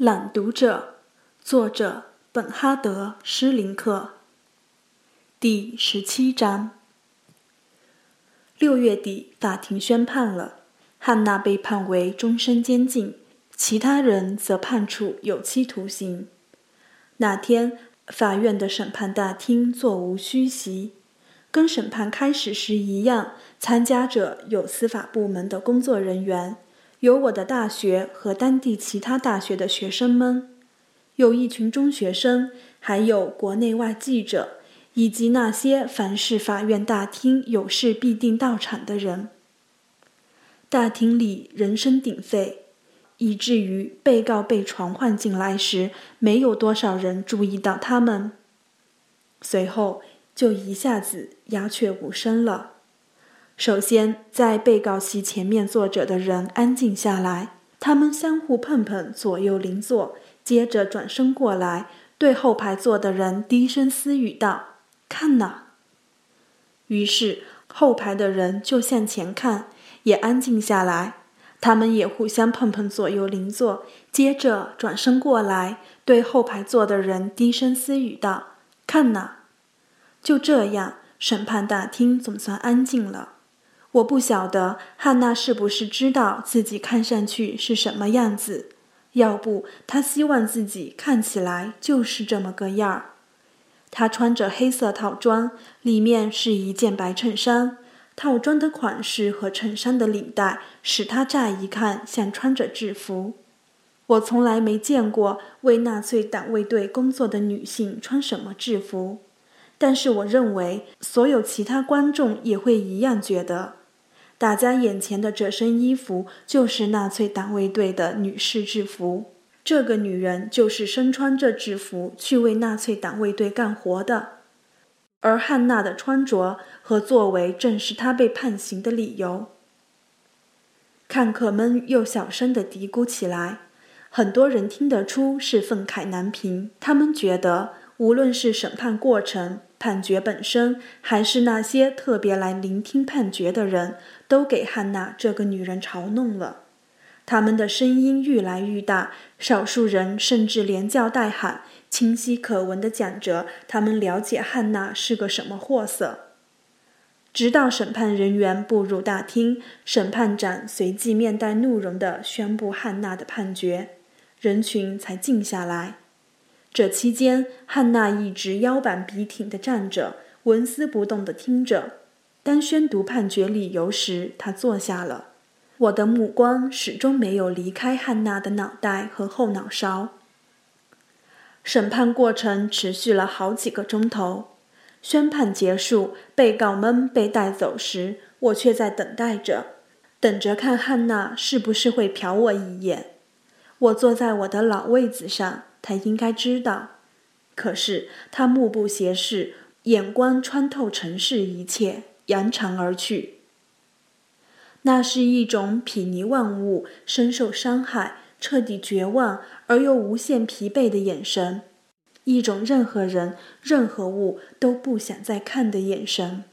朗读者，作者本哈德·施林克。第十七章。六月底，法庭宣判了，汉娜被判为终身监禁，其他人则判处有期徒刑。那天，法院的审判大厅座无虚席，跟审判开始时一样，参加者有司法部门的工作人员。有我的大学和当地其他大学的学生们，有一群中学生，还有国内外记者，以及那些凡是法院大厅有事必定到场的人。大厅里人声鼎沸，以至于被告被传唤进来时，没有多少人注意到他们。随后就一下子鸦雀无声了。首先，在被告席前面坐着的人安静下来，他们相互碰碰，左右邻座，接着转身过来，对后排坐的人低声私语道：“看呐。”于是后排的人就向前看，也安静下来。他们也互相碰碰左右邻座，接着转身过来，对后排坐的人低声私语道：“看呐。”就这样，审判大厅总算安静了。我不晓得汉娜是不是知道自己看上去是什么样子，要不她希望自己看起来就是这么个样儿。她穿着黑色套装，里面是一件白衬衫。套装的款式和衬衫的领带使她乍一看像穿着制服。我从来没见过为纳粹党卫队工作的女性穿什么制服，但是我认为所有其他观众也会一样觉得。大家眼前的这身衣服就是纳粹党卫队的女士制服。这个女人就是身穿这制服去为纳粹党卫队干活的，而汉娜的穿着和作为正是她被判刑的理由。看客们又小声地嘀咕起来，很多人听得出是愤慨难平。他们觉得，无论是审判过程，判决本身，还是那些特别来聆听判决的人，都给汉娜这个女人嘲弄了。他们的声音愈来愈大，少数人甚至连叫带喊，清晰可闻地讲着他们了解汉娜是个什么货色。直到审判人员步入大厅，审判长随即面带怒容地宣布汉娜的判决，人群才静下来。这期间，汉娜一直腰板笔挺地站着，纹丝不动地听着。当宣读判决理由时，她坐下了。我的目光始终没有离开汉娜的脑袋和后脑勺。审判过程持续了好几个钟头。宣判结束，被告们被带走时，我却在等待着，等着看汉娜是不是会瞟我一眼。我坐在我的老位子上。他应该知道，可是他目不斜视，眼光穿透尘世一切，扬长而去。那是一种睥睨万物、深受伤害、彻底绝望而又无限疲惫的眼神，一种任何人、任何物都不想再看的眼神。